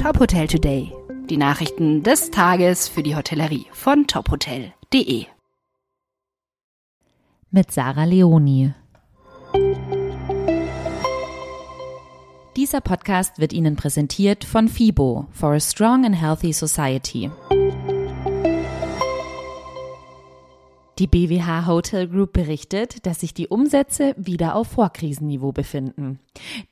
Top Hotel Today. Die Nachrichten des Tages für die Hotellerie von tophotel.de. Mit Sarah Leoni. Dieser Podcast wird Ihnen präsentiert von FIBO for a Strong and Healthy Society. Die BWH Hotel Group berichtet, dass sich die Umsätze wieder auf Vorkrisenniveau befinden.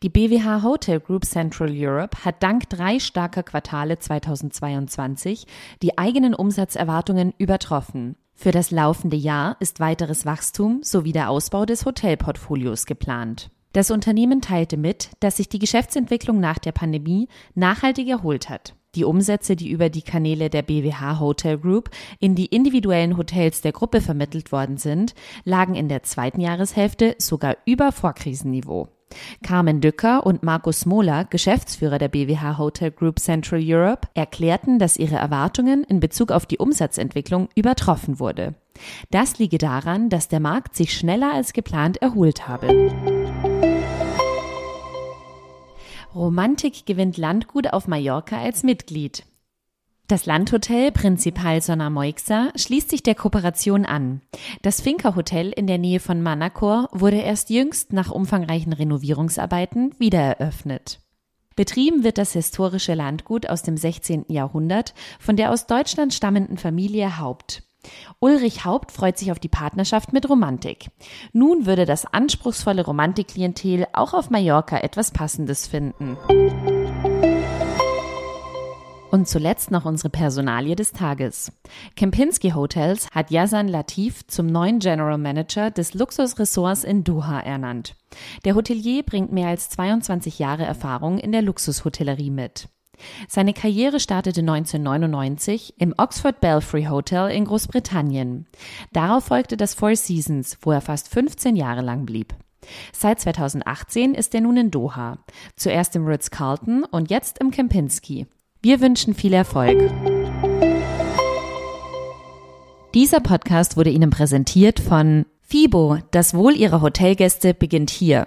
Die BWH Hotel Group Central Europe hat dank drei starker Quartale 2022 die eigenen Umsatzerwartungen übertroffen. Für das laufende Jahr ist weiteres Wachstum sowie der Ausbau des Hotelportfolios geplant. Das Unternehmen teilte mit, dass sich die Geschäftsentwicklung nach der Pandemie nachhaltig erholt hat. Die Umsätze, die über die Kanäle der BWH Hotel Group in die individuellen Hotels der Gruppe vermittelt worden sind, lagen in der zweiten Jahreshälfte sogar über Vorkrisenniveau. Carmen Dücker und Markus Smola, Geschäftsführer der BWH Hotel Group Central Europe, erklärten, dass ihre Erwartungen in Bezug auf die Umsatzentwicklung übertroffen wurde. Das liege daran, dass der Markt sich schneller als geplant erholt habe. Romantik gewinnt Landgut auf Mallorca als Mitglied. Das Landhotel Principal Sonna Moixa schließt sich der Kooperation an. Das Finca Hotel in der Nähe von Manacor wurde erst jüngst nach umfangreichen Renovierungsarbeiten wiedereröffnet. Betrieben wird das historische Landgut aus dem 16. Jahrhundert von der aus Deutschland stammenden Familie Haupt. Ulrich Haupt freut sich auf die Partnerschaft mit Romantik. Nun würde das anspruchsvolle Romantikklientel auch auf Mallorca etwas Passendes finden. Und zuletzt noch unsere Personalie des Tages. Kempinski Hotels hat Yazan Latif zum neuen General Manager des Luxusressorts in Doha ernannt. Der Hotelier bringt mehr als 22 Jahre Erfahrung in der Luxushotellerie mit. Seine Karriere startete 1999 im Oxford Belfry Hotel in Großbritannien. Darauf folgte das Four Seasons, wo er fast 15 Jahre lang blieb. Seit 2018 ist er nun in Doha, zuerst im Ritz-Carlton und jetzt im Kempinski. Wir wünschen viel Erfolg. Dieser Podcast wurde Ihnen präsentiert von FIBO, das Wohl Ihrer Hotelgäste beginnt hier.